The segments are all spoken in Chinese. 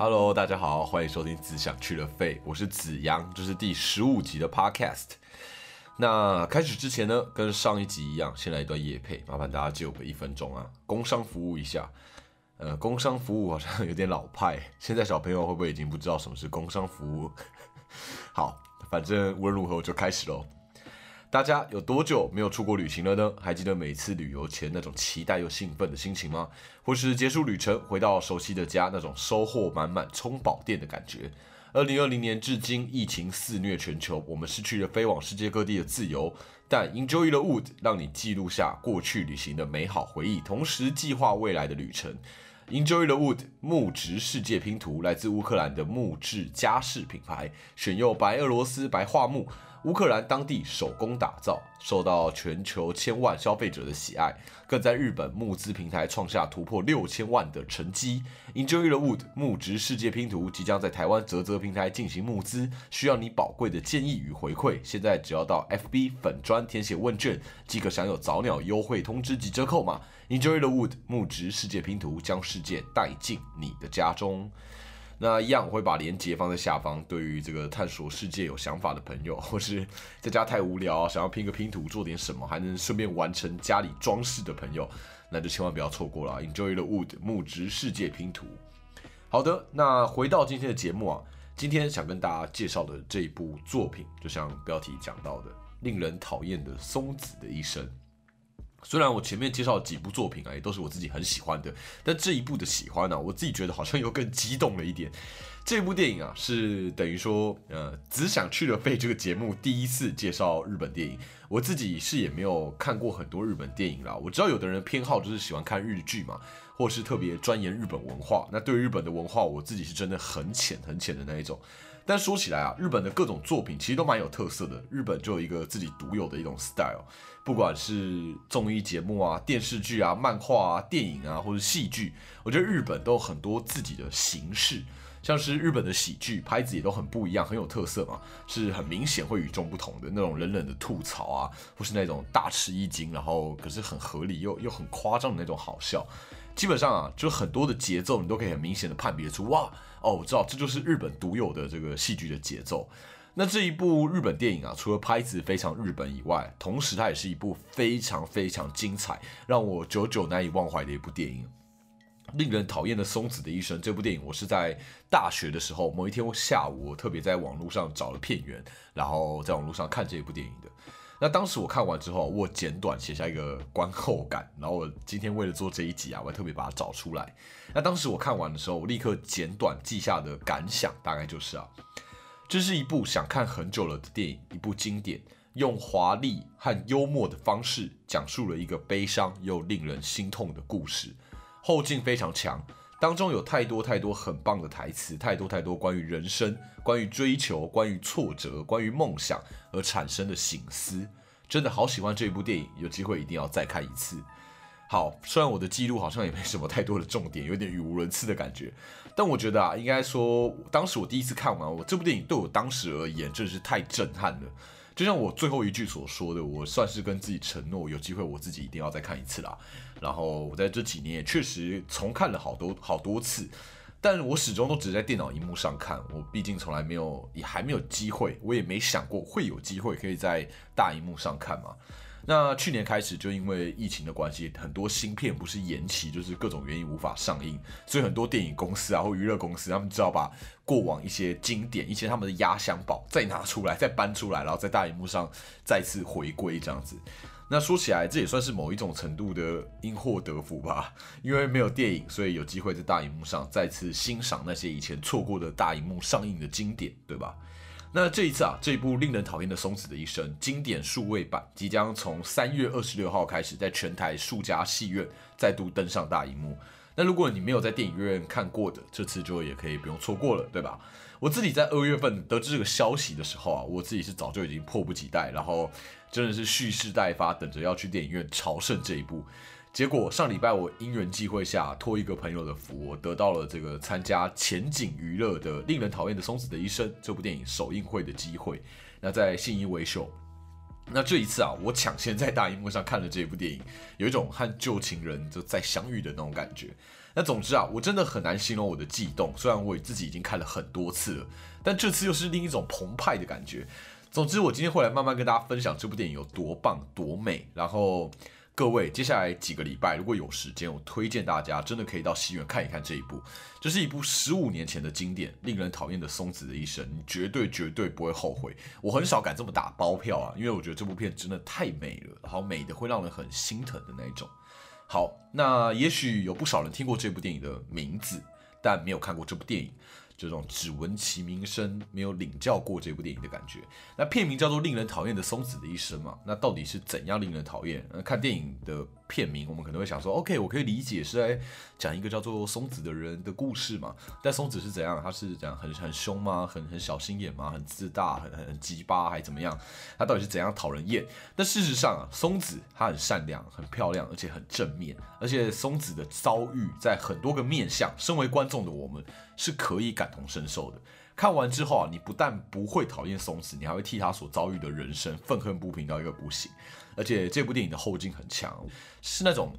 Hello，大家好，欢迎收听《只想去了肺》，我是子阳，这是第十五集的 Podcast。那开始之前呢，跟上一集一样，先来一段夜配，麻烦大家借我个一分钟啊，工商服务一下。呃，工商服务好像有点老派，现在小朋友会不会已经不知道什么是工商服务？好，反正无论如何，我就开始喽。大家有多久没有出国旅行了呢？还记得每次旅游前那种期待又兴奋的心情吗？或是结束旅程回到熟悉的家那种收获满满、充饱电的感觉？二零二零年至今，疫情肆虐全球，我们失去了飞往世界各地的自由。但 Enjoy the Wood 让你记录下过去旅行的美好回忆，同时计划未来的旅程。Enjoy the Wood 木质世界拼图来自乌克兰的木质家饰品牌，选用白俄罗斯白桦木。乌克兰当地手工打造，受到全球千万消费者的喜爱，更在日本募资平台创下突破六千万的成绩。Enjoy the Wood 木质世界拼图即将在台湾泽泽平台进行募资，需要你宝贵的建议与回馈。现在只要到 FB 粉砖填写问卷，即可享有早鸟优惠通知及折扣码。Enjoy the Wood 木质世界拼图，将世界带进你的家中。那一样，我会把链接放在下方。对于这个探索世界有想法的朋友，或是在家太无聊，想要拼个拼图做点什么，还能顺便完成家里装饰的朋友，那就千万不要错过了。Enjoy the wood 木质世界拼图。好的，那回到今天的节目啊，今天想跟大家介绍的这一部作品，就像标题讲到的，令人讨厌的松子的一生。虽然我前面介绍几部作品啊，也都是我自己很喜欢的，但这一部的喜欢呢，我自己觉得好像又更激动了一点。这部电影啊，是等于说，呃，只想去了肺这个节目第一次介绍日本电影。我自己是也没有看过很多日本电影啦，我知道有的人偏好就是喜欢看日剧嘛，或是特别钻研日本文化。那对日本的文化，我自己是真的很浅很浅的那一种。但说起来啊，日本的各种作品其实都蛮有特色的。日本就有一个自己独有的一种 style，不管是综艺节目啊、电视剧啊、漫画啊、电影啊，或者戏剧，我觉得日本都有很多自己的形式。像是日本的喜剧拍子也都很不一样，很有特色嘛，是很明显会与众不同的那种冷冷的吐槽啊，或是那种大吃一惊，然后可是很合理又又很夸张的那种好笑。基本上啊，就很多的节奏你都可以很明显的判别出，哇。哦，我知道，这就是日本独有的这个戏剧的节奏。那这一部日本电影啊，除了拍子非常日本以外，同时它也是一部非常非常精彩，让我久久难以忘怀的一部电影。令人讨厌的松子的一生这部电影，我是在大学的时候某一天下午，我特别在网络上找了片源，然后在网络上看这部电影的。那当时我看完之后，我简短写下一个观后感，然后我今天为了做这一集啊，我还特别把它找出来。那当时我看完的时候，我立刻简短记下的感想大概就是啊，这是一部想看很久了的电影，一部经典，用华丽和幽默的方式讲述了一个悲伤又令人心痛的故事，后劲非常强，当中有太多太多很棒的台词，太多太多关于人生、关于追求、关于挫折、关于梦想。而产生的醒思，真的好喜欢这部电影，有机会一定要再看一次。好，虽然我的记录好像也没什么太多的重点，有点语无伦次的感觉，但我觉得啊，应该说，当时我第一次看完我这部电影，对我当时而言真的是太震撼了。就像我最后一句所说的，我算是跟自己承诺，有机会我自己一定要再看一次啦。然后我在这几年也确实重看了好多好多次。但我始终都只在电脑荧幕上看，我毕竟从来没有，也还没有机会，我也没想过会有机会可以在大荧幕上看嘛。那去年开始就因为疫情的关系，很多新片不是延期，就是各种原因无法上映，所以很多电影公司啊或娱乐公司，他们只好把过往一些经典、一些他们的压箱宝再拿出来，再搬出来，然后在大荧幕上再次回归这样子。那说起来，这也算是某一种程度的因祸得福吧。因为没有电影，所以有机会在大荧幕上再次欣赏那些以前错过的大荧幕上映的经典，对吧？那这一次啊，这一部令人讨厌的松子的一生经典数位版即将从三月二十六号开始，在全台数家戏院再度登上大荧幕。那如果你没有在电影院看过的，这次就也可以不用错过了，对吧？我自己在二月份得知这个消息的时候啊，我自己是早就已经迫不及待，然后。真的是蓄势待发，等着要去电影院朝圣这一步。结果上礼拜我因缘际会下托一个朋友的福，我得到了这个参加前景娱乐的《令人讨厌的松子的一生》这部电影首映会的机会。那在信义维修，那这一次啊，我抢先在大荧幕上看了这部电影，有一种和旧情人就再相遇的那种感觉。那总之啊，我真的很难形容我的悸动。虽然我自己已经看了很多次了，但这次又是另一种澎湃的感觉。总之，我今天会来慢慢跟大家分享这部电影有多棒、多美。然后，各位接下来几个礼拜如果有时间，我推荐大家真的可以到戏院看一看这一部。这是一部十五年前的经典，令人讨厌的松子的一生，你绝对绝对不会后悔。我很少敢这么打包票啊，因为我觉得这部片真的太美了，然后美的会让人很心疼的那一种。好，那也许有不少人听过这部电影的名字，但没有看过这部电影。这种只闻其名声，没有领教过这部电影的感觉。那片名叫做《令人讨厌的松子的一生》嘛，那到底是怎样令人讨厌？那看电影的片名，我们可能会想说，OK，我可以理解是在讲一个叫做松子的人的故事嘛。但松子是怎样？他是这样很很凶吗？很很小心眼吗？很自大？很很很鸡巴？还怎么样？他到底是怎样讨人厌？但事实上啊，松子她很善良、很漂亮，而且很正面。而且松子的遭遇在很多个面相，身为观众的我们。是可以感同身受的。看完之后啊，你不但不会讨厌松子，你还会替他所遭遇的人生愤恨不平到一个不行。而且这部电影的后劲很强，是那种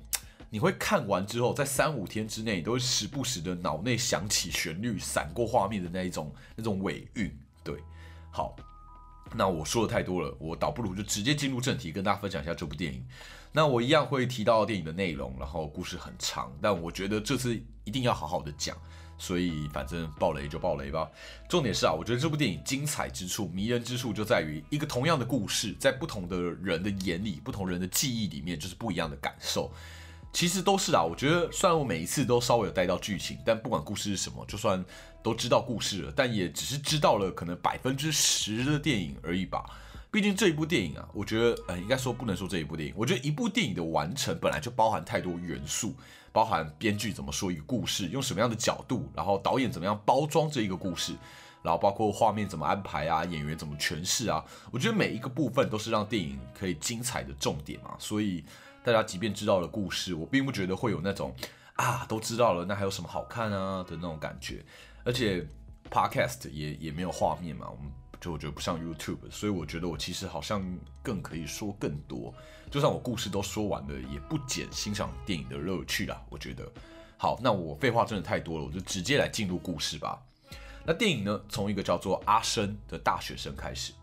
你会看完之后，在三五天之内都会时不时的脑内响起旋律、闪过画面的那一种那种尾韵。对，好，那我说的太多了，我倒不如就直接进入正题，跟大家分享一下这部电影。那我一样会提到电影的内容，然后故事很长，但我觉得这次一定要好好的讲。所以反正爆雷就爆雷吧。重点是啊，我觉得这部电影精彩之处、迷人之处就在于一个同样的故事，在不同的人的眼里、不同人的记忆里面，就是不一样的感受。其实都是啊，我觉得虽然我每一次都稍微有带到剧情，但不管故事是什么，就算都知道故事了，但也只是知道了可能百分之十的电影而已吧。毕竟这一部电影啊，我觉得呃，应该说不能说这一部电影，我觉得一部电影的完成本来就包含太多元素。包含编剧怎么说一个故事，用什么样的角度，然后导演怎么样包装这一个故事，然后包括画面怎么安排啊，演员怎么诠释啊，我觉得每一个部分都是让电影可以精彩的重点嘛。所以大家即便知道了故事，我并不觉得会有那种啊都知道了，那还有什么好看啊的那种感觉。而且 Podcast 也也没有画面嘛，我们。就我觉得不像 YouTube，所以我觉得我其实好像更可以说更多。就算我故事都说完了，也不减欣赏电影的乐趣啦。我觉得，好，那我废话真的太多了，我就直接来进入故事吧。那电影呢，从一个叫做阿生的大学生开始。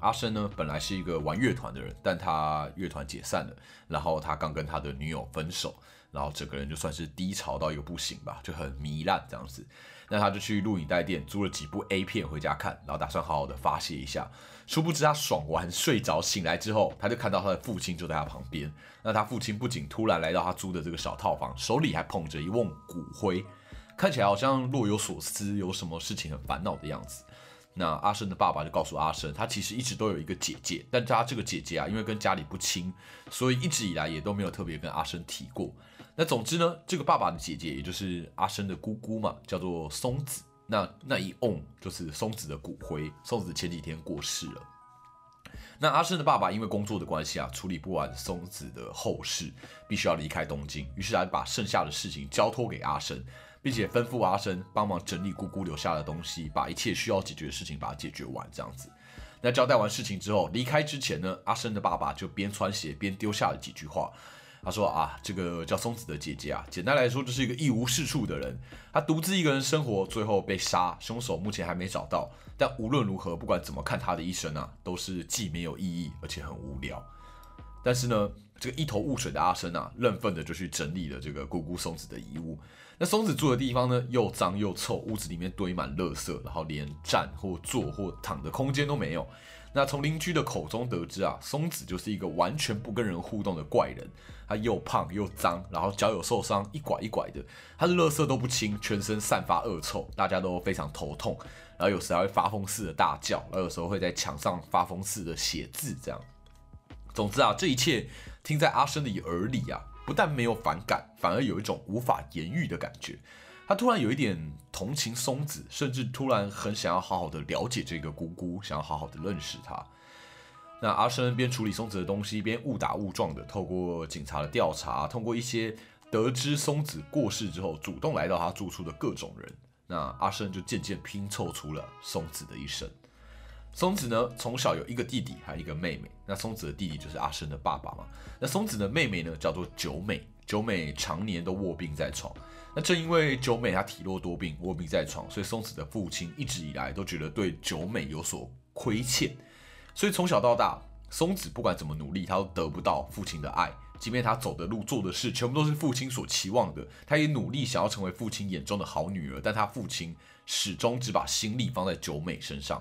阿生呢，本来是一个玩乐团的人，但他乐团解散了，然后他刚跟他的女友分手，然后整个人就算是低潮到一个不行吧，就很糜烂这样子。那他就去录影带店租了几部 A 片回家看，然后打算好好的发泄一下。殊不知他爽完睡着醒来之后，他就看到他的父亲就在他旁边。那他父亲不仅突然来到他租的这个小套房，手里还捧着一瓮骨灰，看起来好像若有所思，有什么事情很烦恼的样子。那阿生的爸爸就告诉阿生，他其实一直都有一个姐姐，但他这个姐姐啊，因为跟家里不亲，所以一直以来也都没有特别跟阿生提过。那总之呢，这个爸爸的姐姐，也就是阿生的姑姑嘛，叫做松子。那那一瓮就是松子的骨灰。松子前几天过世了。那阿生的爸爸因为工作的关系啊，处理不完松子的后事，必须要离开东京。于是他把剩下的事情交托给阿生，并且吩咐阿生帮忙整理姑姑留下的东西，把一切需要解决的事情把它解决完。这样子。那交代完事情之后，离开之前呢，阿生的爸爸就边穿鞋边丢下了几句话。他说啊，这个叫松子的姐姐啊，简单来说就是一个一无是处的人。她独自一个人生活，最后被杀，凶手目前还没找到。但无论如何，不管怎么看她的一生啊，都是既没有意义，而且很无聊。但是呢，这个一头雾水的阿生啊，认份的就去整理了这个姑姑松子的遗物。那松子住的地方呢，又脏又臭，屋子里面堆满垃圾，然后连站或坐或躺的空间都没有。那从邻居的口中得知啊，松子就是一个完全不跟人互动的怪人。他又胖又脏，然后脚有受伤，一拐一拐的。他的垃圾都不清，全身散发恶臭，大家都非常头痛。然后有时还会发疯似的大叫，然后有时候会在墙上发疯似的写字，这样。总之啊，这一切听在阿生的耳里啊，不但没有反感，反而有一种无法言喻的感觉。他突然有一点同情松子，甚至突然很想要好好的了解这个姑姑，想要好好的认识她。那阿生边处理松子的东西，边误打误撞的透过警察的调查，通过一些得知松子过世之后，主动来到他住处的各种人。那阿生就渐渐拼凑出了松子的一生。松子呢，从小有一个弟弟，还有一个妹妹。那松子的弟弟就是阿生的爸爸嘛。那松子的妹妹呢，叫做九美。九美常年都卧病在床。那正因为九美她体弱多病、卧病在床，所以松子的父亲一直以来都觉得对九美有所亏欠，所以从小到大，松子不管怎么努力，她都得不到父亲的爱。即便她走的路、做的事，全部都是父亲所期望的，她也努力想要成为父亲眼中的好女儿，但她父亲始终只把心力放在九美身上。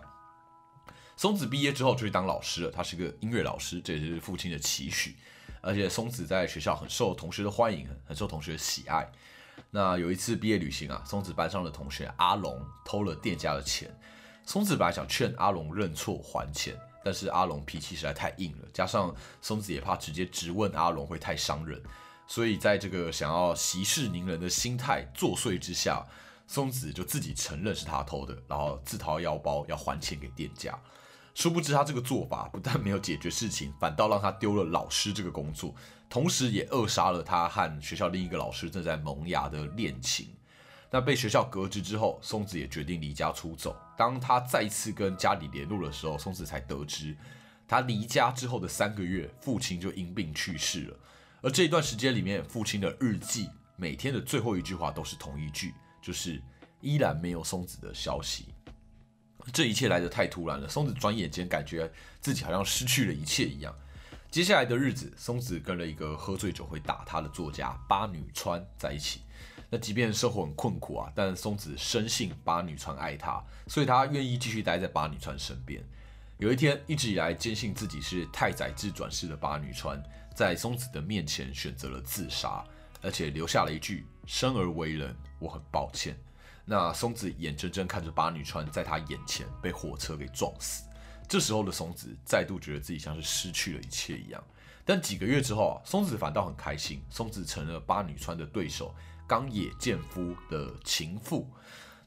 松子毕业之后就去当老师了，他是个音乐老师，这也是父亲的期许。而且松子在学校很受同学的欢迎，很受同学的喜爱。那有一次毕业旅行啊，松子班上的同学阿龙偷了店家的钱，松子本来想劝阿龙认错还钱，但是阿龙脾气实在太硬了，加上松子也怕直接质问阿龙会太伤人，所以在这个想要息事宁人的心态作祟之下，松子就自己承认是他偷的，然后自掏腰包要还钱给店家。殊不知他这个做法不但没有解决事情，反倒让他丢了老师这个工作，同时也扼杀了他和学校另一个老师正在萌芽的恋情。那被学校革职之后，松子也决定离家出走。当他再次跟家里联络的时候，松子才得知，他离家之后的三个月，父亲就因病去世了。而这一段时间里面，父亲的日记每天的最后一句话都是同一句，就是依然没有松子的消息。这一切来得太突然了，松子转眼间感觉自己好像失去了一切一样。接下来的日子，松子跟了一个喝醉酒会打他的作家八女川在一起。那即便生活很困苦啊，但松子深信八女川爱他，所以他愿意继续待在八女川身边。有一天，一直以来坚信自己是太宰治转世的八女川，在松子的面前选择了自杀，而且留下了一句：“生而为人，我很抱歉。”那松子眼睁睁看着八女川在他眼前被火车给撞死，这时候的松子再度觉得自己像是失去了一切一样。但几个月之后啊，松子反倒很开心，松子成了八女川的对手冈野健夫的情妇。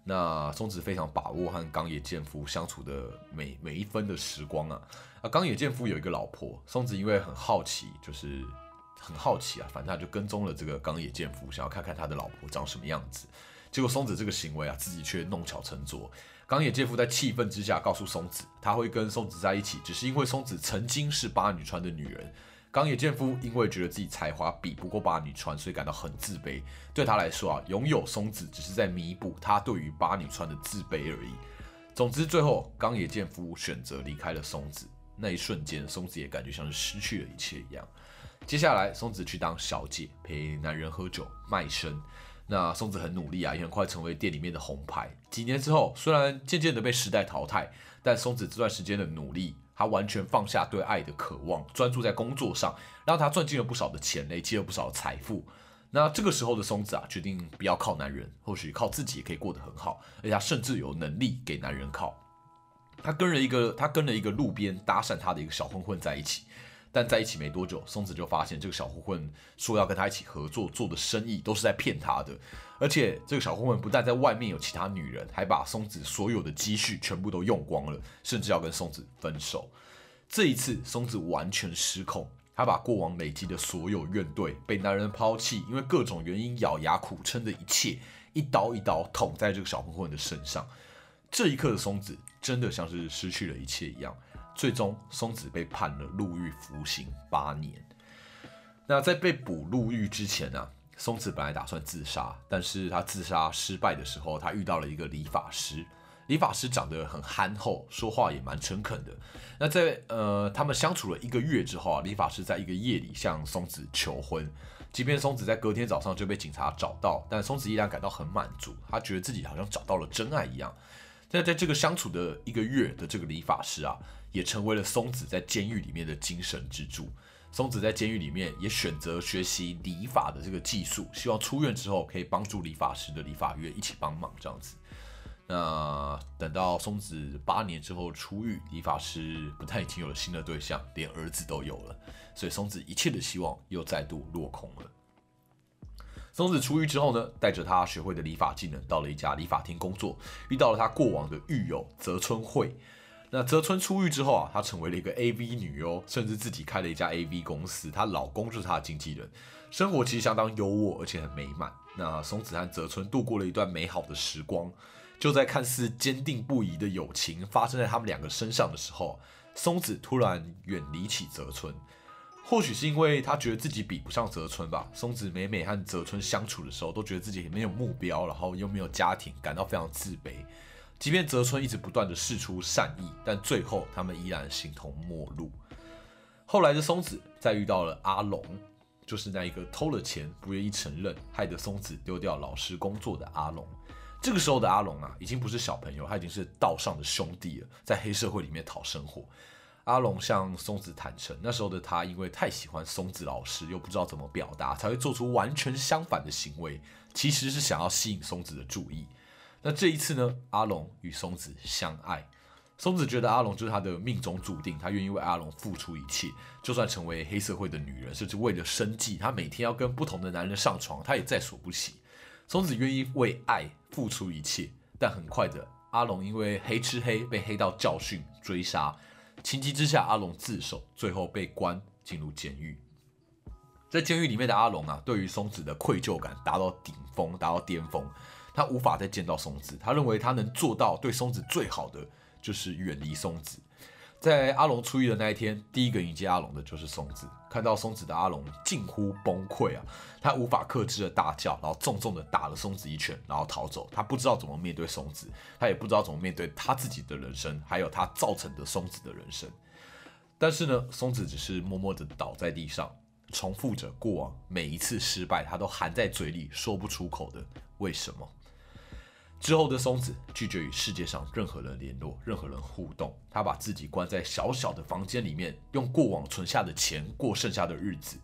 那松子非常把握和冈野健夫相处的每每一分的时光啊。啊，冈野健夫有一个老婆，松子因为很好奇，就是很好奇啊，反正他就跟踪了这个冈野健夫，想要看看他的老婆长什么样子。结果松子这个行为啊，自己却弄巧成拙。冈野健夫在气愤之下告诉松子，他会跟松子在一起，只是因为松子曾经是八女川的女人。冈野健夫因为觉得自己才华比不过八女川，所以感到很自卑。对他来说啊，拥有松子只是在弥补他对于八女川的自卑而已。总之，最后冈野健夫选择离开了松子。那一瞬间，松子也感觉像是失去了一切一样。接下来，松子去当小姐，陪男人喝酒卖身。那松子很努力啊，也很快成为店里面的红牌。几年之后，虽然渐渐的被时代淘汰，但松子这段时间的努力，他完全放下对爱的渴望，专注在工作上，让他赚进了不少的钱，累积了不少的财富。那这个时候的松子啊，决定不要靠男人，或许靠自己也可以过得很好，而且他甚至有能力给男人靠。他跟了一个，他跟了一个路边搭讪他的一个小混混在一起。但在一起没多久，松子就发现这个小混混说要跟他一起合作做的生意都是在骗他的，而且这个小混混不但在外面有其他女人，还把松子所有的积蓄全部都用光了，甚至要跟松子分手。这一次，松子完全失控，他把过往累积的所有怨怼、被男人抛弃、因为各种原因咬牙苦撑的一切，一刀一刀捅在这个小混混的身上。这一刻的松子真的像是失去了一切一样。最终，松子被判了入狱服刑八年。那在被捕入狱之前呢，松子本来打算自杀，但是他自杀失败的时候，他遇到了一个理发师。理发师长得很憨厚，说话也蛮诚恳的。那在呃，他们相处了一个月之后啊，理发师在一个夜里向松子求婚。即便松子在隔天早上就被警察找到，但松子依然感到很满足，他觉得自己好像找到了真爱一样。那在这个相处的一个月的这个理发师啊。也成为了松子在监狱里面的精神支柱。松子在监狱里面也选择学习理发的这个技术，希望出院之后可以帮助理发师的理发院一起帮忙这样子。那等到松子八年之后出狱，理发师不但已经有了新的对象，连儿子都有了，所以松子一切的希望又再度落空了。松子出狱之后呢，带着他学会的理发技能，到了一家理发厅工作，遇到了他过往的狱友泽村惠。那泽村出狱之后啊，她成为了一个 AV 女优，甚至自己开了一家 AV 公司。她老公就是她的经纪人，生活其实相当优渥，而且很美满。那松子和泽村度过了一段美好的时光。就在看似坚定不移的友情发生在他们两个身上的时候，松子突然远离起泽村。或许是因为他觉得自己比不上泽村吧。松子每每和泽村相处的时候，都觉得自己没有目标，然后又没有家庭，感到非常自卑。即便泽村一直不断的试出善意，但最后他们依然形同陌路。后来的松子再遇到了阿龙，就是那一个偷了钱不愿意承认，害得松子丢掉老师工作的阿龙。这个时候的阿龙啊，已经不是小朋友，他已经是道上的兄弟了，在黑社会里面讨生活。阿龙向松子坦诚，那时候的他因为太喜欢松子老师，又不知道怎么表达，才会做出完全相反的行为。其实是想要吸引松子的注意。那这一次呢，阿龙与松子相爱，松子觉得阿龙就是他的命中注定，他愿意为阿龙付出一切，就算成为黑社会的女人，甚至为了生计，她每天要跟不同的男人上床，她也在所不惜。松子愿意为爱付出一切，但很快的，阿龙因为黑吃黑被黑道教训追杀。情急之下，阿龙自首，最后被关进入监狱。在监狱里面的阿龙啊，对于松子的愧疚感达到顶峰，达到巅峰。他无法再见到松子，他认为他能做到对松子最好的就是远离松子。在阿龙出狱的那一天，第一个迎接阿龙的就是松子。看到松子的阿龙近乎崩溃啊，他无法克制的大叫，然后重重的打了松子一拳，然后逃走。他不知道怎么面对松子，他也不知道怎么面对他自己的人生，还有他造成的松子的人生。但是呢，松子只是默默的倒在地上，重复着过往每一次失败，他都含在嘴里说不出口的为什么。之后的松子拒绝与世界上任何人联络，任何人互动。他把自己关在小小的房间里面，用过往存下的钱过剩下的日子。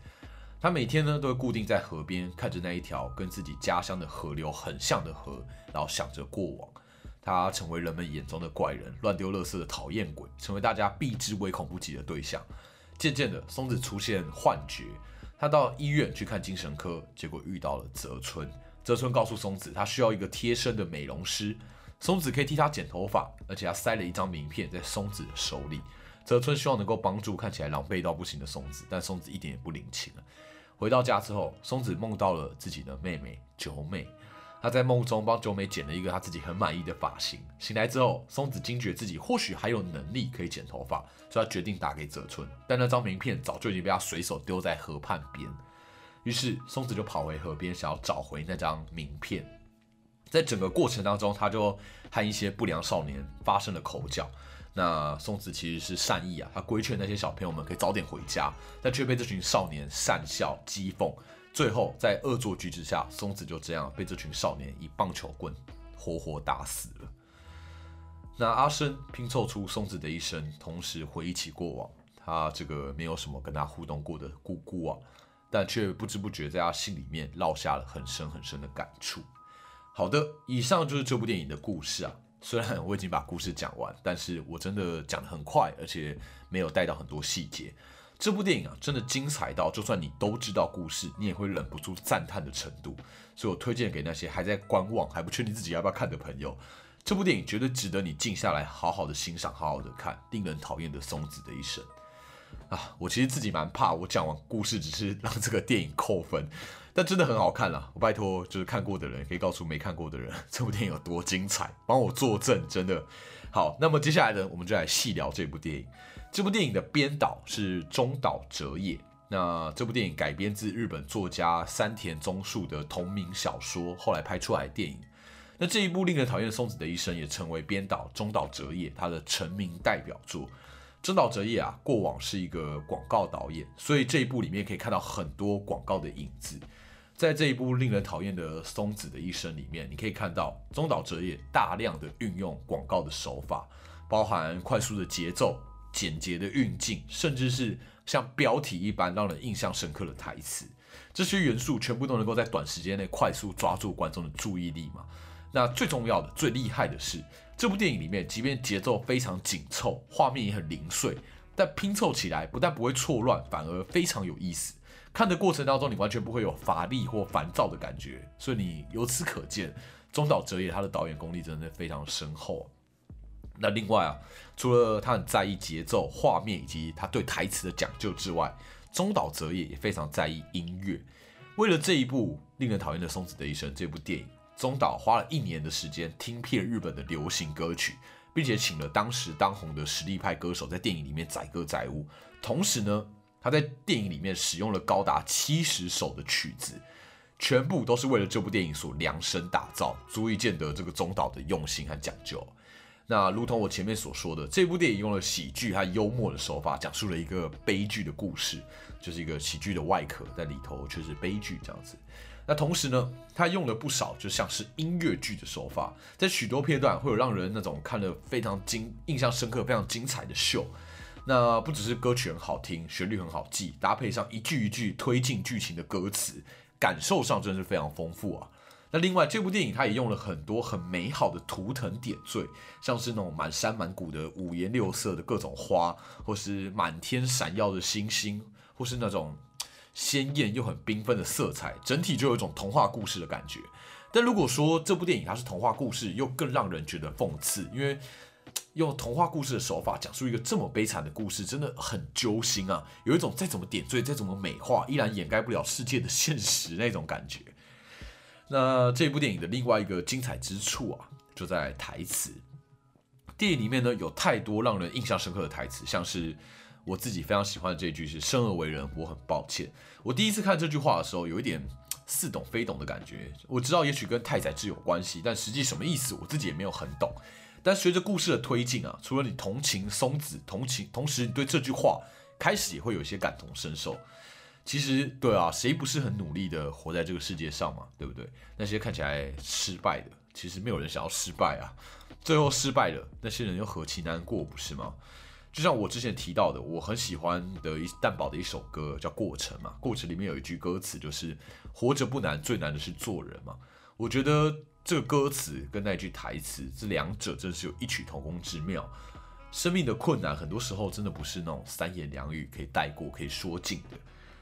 他每天呢都会固定在河边，看着那一条跟自己家乡的河流很像的河，然后想着过往。他成为人们眼中的怪人，乱丢垃圾的讨厌鬼，成为大家避之唯恐不及的对象。渐渐的，松子出现幻觉，他到医院去看精神科，结果遇到了泽村。泽村告诉松子，他需要一个贴身的美容师。松子可以替他剪头发，而且他塞了一张名片在松子的手里。泽村希望能够帮助看起来狼狈到不行的松子，但松子一点也不领情了。回到家之后，松子梦到了自己的妹妹九美。他在梦中帮九美剪了一个他自己很满意的发型。醒来之后，松子惊觉自己或许还有能力可以剪头发，所以他决定打给泽村。但那张名片早就已经被他随手丢在河畔边。于是松子就跑回河边，想要找回那张名片。在整个过程当中，他就和一些不良少年发生了口角。那松子其实是善意啊，他规劝那些小朋友们可以早点回家，但却被这群少年讪笑讥讽。最后在恶作剧之下，松子就这样被这群少年以棒球棍活活打死了。那阿生拼凑出松子的一生，同时回忆起过往，他这个没有什么跟他互动过的姑姑啊。但却不知不觉在他心里面烙下了很深很深的感触。好的，以上就是这部电影的故事啊。虽然我已经把故事讲完，但是我真的讲得很快，而且没有带到很多细节。这部电影啊，真的精彩到就算你都知道故事，你也会忍不住赞叹的程度。所以我推荐给那些还在观望、还不确定自己要不要看的朋友，这部电影绝对值得你静下来好好的欣赏、好好的看。令人讨厌的松子的一生。啊，我其实自己蛮怕，我讲完故事只是让这个电影扣分，但真的很好看啦。我拜托，就是看过的人可以告诉没看过的人，这部电影有多精彩，帮我作证，真的好。那么接下来呢，我们就来细聊这部电影。这部电影的编导是中岛哲也，那这部电影改编自日本作家山田宗树的同名小说，后来拍出来电影。那这一部令人讨厌松子的一生，也成为编导中岛哲也他的成名代表作。真岛哲也啊，过往是一个广告导演，所以这一部里面可以看到很多广告的影子。在这一部令人讨厌的松子的一生里面，你可以看到中岛哲也大量的运用广告的手法，包含快速的节奏、简洁的运镜，甚至是像标题一般让人印象深刻的台词，这些元素全部都能够在短时间内快速抓住观众的注意力嘛？那最重要的、最厉害的是。这部电影里面，即便节奏非常紧凑，画面也很零碎，但拼凑起来不但不会错乱，反而非常有意思。看的过程当中，你完全不会有乏力或烦躁的感觉。所以你由此可见，中岛哲也他的导演功力真的非常深厚。那另外啊，除了他很在意节奏、画面以及他对台词的讲究之外，中岛哲也也非常在意音乐。为了这一部令人讨厌的松子的一生这部电影。中岛花了一年的时间听遍日本的流行歌曲，并且请了当时当红的实力派歌手在电影里面载歌载舞。同时呢，他在电影里面使用了高达七十首的曲子，全部都是为了这部电影所量身打造，足以见得这个中岛的用心和讲究。那如同我前面所说的，这部电影用了喜剧和幽默的手法，讲述了一个悲剧的故事，就是一个喜剧的外壳，在里头却是悲剧这样子。那同时呢，他用了不少就像是音乐剧的手法，在许多片段会有让人那种看了非常精、印象深刻、非常精彩的秀。那不只是歌曲很好听，旋律很好记，搭配上一句一句推进剧情的歌词，感受上真是非常丰富啊。那另外，这部电影它也用了很多很美好的图腾点缀，像是那种满山满谷的五颜六色的各种花，或是满天闪耀的星星，或是那种鲜艳又很缤纷的色彩，整体就有一种童话故事的感觉。但如果说这部电影它是童话故事，又更让人觉得讽刺，因为用童话故事的手法讲述一个这么悲惨的故事，真的很揪心啊！有一种再怎么点缀、再怎么美化，依然掩盖不了世界的现实那种感觉。那这部电影的另外一个精彩之处啊，就在台词。电影里面呢，有太多让人印象深刻的台词，像是我自己非常喜欢的这句是“生而为人，我很抱歉”。我第一次看这句话的时候，有一点似懂非懂的感觉。我知道也许跟太宰治有关系，但实际什么意思，我自己也没有很懂。但随着故事的推进啊，除了你同情松子，同情，同时你对这句话开始也会有一些感同身受。其实，对啊，谁不是很努力的活在这个世界上嘛，对不对？那些看起来失败的，其实没有人想要失败啊。最后失败了，那些人又何其难过，不是吗？就像我之前提到的，我很喜欢的一蛋堡的一首歌叫《过程》嘛，《过程》里面有一句歌词就是“活着不难，最难的是做人”嘛。我觉得这个歌词跟那句台词，这两者真是有异曲同工之妙。生命的困难，很多时候真的不是那种三言两语可以带过、可以说尽的。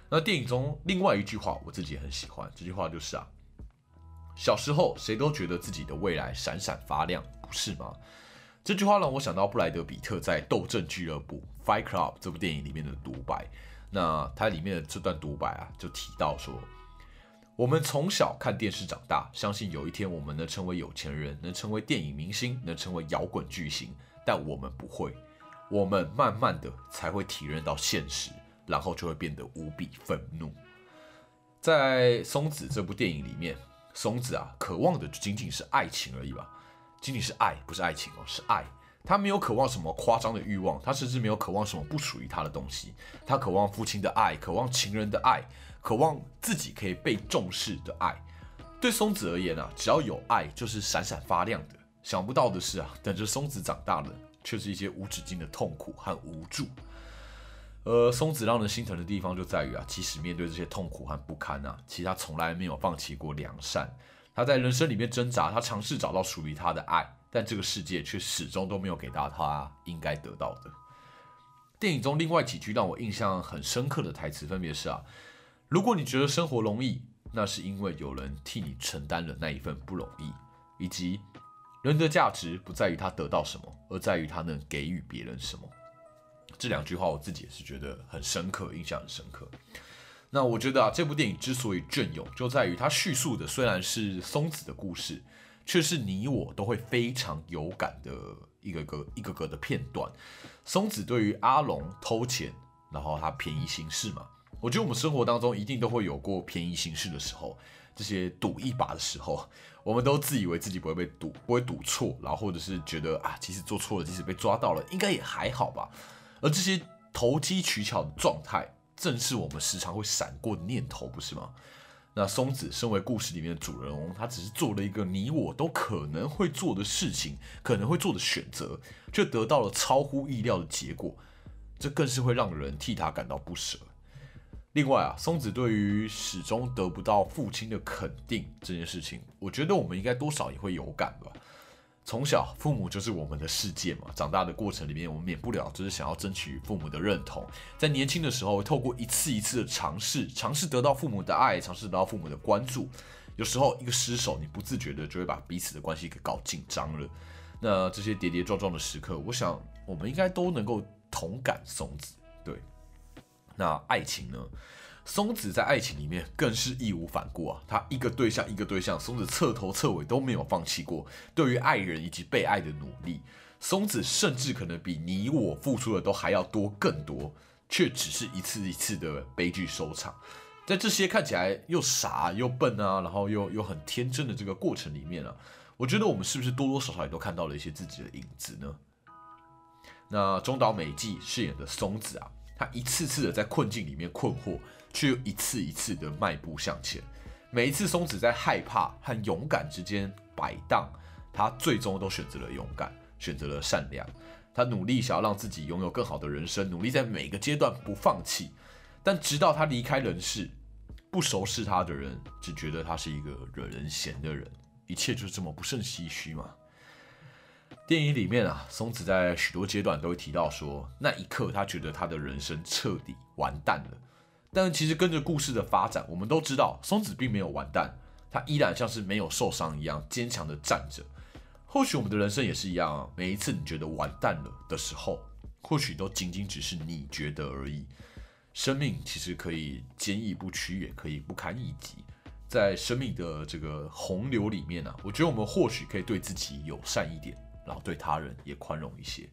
那电影中另外一句话，我自己也很喜欢。这句话就是啊，小时候谁都觉得自己的未来闪闪发亮，不是吗？这句话让我想到布莱德比特在《斗阵俱乐部》（Fight Club） 这部电影里面的独白。那他里面的这段独白啊，就提到说：我们从小看电视长大，相信有一天我们能成为有钱人，能成为电影明星，能成为摇滚巨星，但我们不会。我们慢慢的才会体认到现实。然后就会变得无比愤怒。在松子这部电影里面，松子啊，渴望的仅仅是爱情而已吧，仅仅是爱，不是爱情哦，是爱。他没有渴望什么夸张的欲望，他甚至没有渴望什么不属于他的东西。他渴望父亲的爱，渴望情人的爱，渴望自己可以被重视的爱。对松子而言啊，只要有爱，就是闪闪发亮的。想不到的是啊，等着松子长大了，却是一些无止境的痛苦和无助。而松子让人心疼的地方就在于啊，即使面对这些痛苦和不堪啊，其实他从来没有放弃过良善。他在人生里面挣扎，他尝试找到属于他的爱，但这个世界却始终都没有给到他应该得到的。电影中另外几句让我印象很深刻的台词，分别是啊，如果你觉得生活容易，那是因为有人替你承担了那一份不容易，以及人的价值不在于他得到什么，而在于他能给予别人什么。这两句话我自己也是觉得很深刻，印象很深刻。那我觉得啊，这部电影之所以隽永，就在于它叙述的虽然是松子的故事，却是你我都会非常有感的一个个一个个的片段。松子对于阿龙偷钱，然后他便宜行事嘛，我觉得我们生活当中一定都会有过便宜行事的时候，这些赌一把的时候，我们都自以为自己不会被赌，不会赌错，然后或者是觉得啊，即使做错了，即使被抓到了，应该也还好吧。而这些投机取巧的状态，正是我们时常会闪过的念头，不是吗？那松子身为故事里面的主人翁，他只是做了一个你我都可能会做的事情，可能会做的选择，却得到了超乎意料的结果，这更是会让人替他感到不舍。另外啊，松子对于始终得不到父亲的肯定这件事情，我觉得我们应该多少也会有感吧。从小，父母就是我们的世界嘛。长大的过程里面，我们免不了就是想要争取父母的认同。在年轻的时候，透过一次一次的尝试，尝试得到父母的爱，尝试得到父母的关注。有时候一个失手，你不自觉的就会把彼此的关系给搞紧张了。那这些跌跌撞撞的时刻，我想我们应该都能够同感松子。对，那爱情呢？松子在爱情里面更是义无反顾啊，他一个对象一个对象，松子彻头彻尾都没有放弃过对于爱人以及被爱的努力。松子甚至可能比你我付出的都还要多更多，却只是一次一次的悲剧收场。在这些看起来又傻又笨啊，然后又又很天真的这个过程里面啊，我觉得我们是不是多多少少也都看到了一些自己的影子呢？那中岛美纪饰演的松子啊，他一次次的在困境里面困惑，却又一次一次的迈步向前。每一次松子在害怕和勇敢之间摆荡，他最终都选择了勇敢，选择了善良。他努力想要让自己拥有更好的人生，努力在每个阶段不放弃。但直到他离开人世，不熟识他的人只觉得他是一个惹人嫌的人，一切就是这么不胜唏嘘嘛。电影里面啊，松子在许多阶段都会提到说，那一刻他觉得他的人生彻底完蛋了。但其实跟着故事的发展，我们都知道松子并没有完蛋，他依然像是没有受伤一样坚强的站着。或许我们的人生也是一样，每一次你觉得完蛋了的时候，或许都仅仅只是你觉得而已。生命其实可以坚毅不屈，也可以不堪一击。在生命的这个洪流里面呢，我觉得我们或许可以对自己友善一点，然后对他人也宽容一些。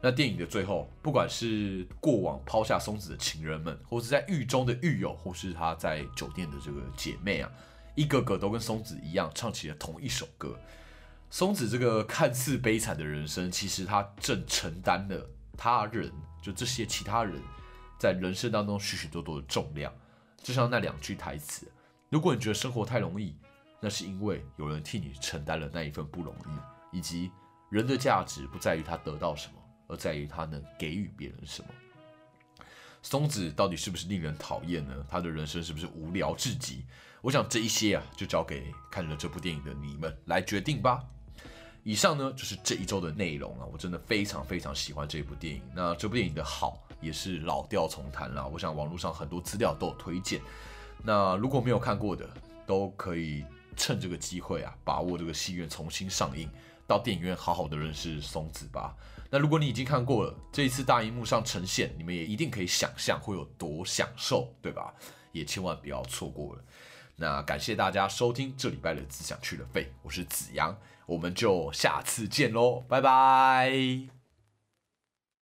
那电影的最后，不管是过往抛下松子的情人们，或是在狱中的狱友，或是他在酒店的这个姐妹啊，一个个都跟松子一样唱起了同一首歌。松子这个看似悲惨的人生，其实他正承担了他人，就这些其他人。在人生当中许许多多的重量，就像那两句台词：如果你觉得生活太容易，那是因为有人替你承担了那一份不容易。以及人的价值不在于他得到什么，而在于他能给予别人什么。松子到底是不是令人讨厌呢？他的人生是不是无聊至极？我想这一些啊，就交给看了这部电影的你们来决定吧。以上呢就是这一周的内容啊，我真的非常非常喜欢这部电影。那这部电影的好也是老调重弹啦，我想网络上很多资料都有推荐。那如果没有看过的，都可以趁这个机会啊，把握这个戏院重新上映，到电影院好好的认识松子吧。那如果你已经看过了，这一次大荧幕上呈现，你们也一定可以想象会有多享受，对吧？也千万不要错过了。那感谢大家收听这礼拜的《只想去了费》，我是子阳。我们就下次见喽，拜拜。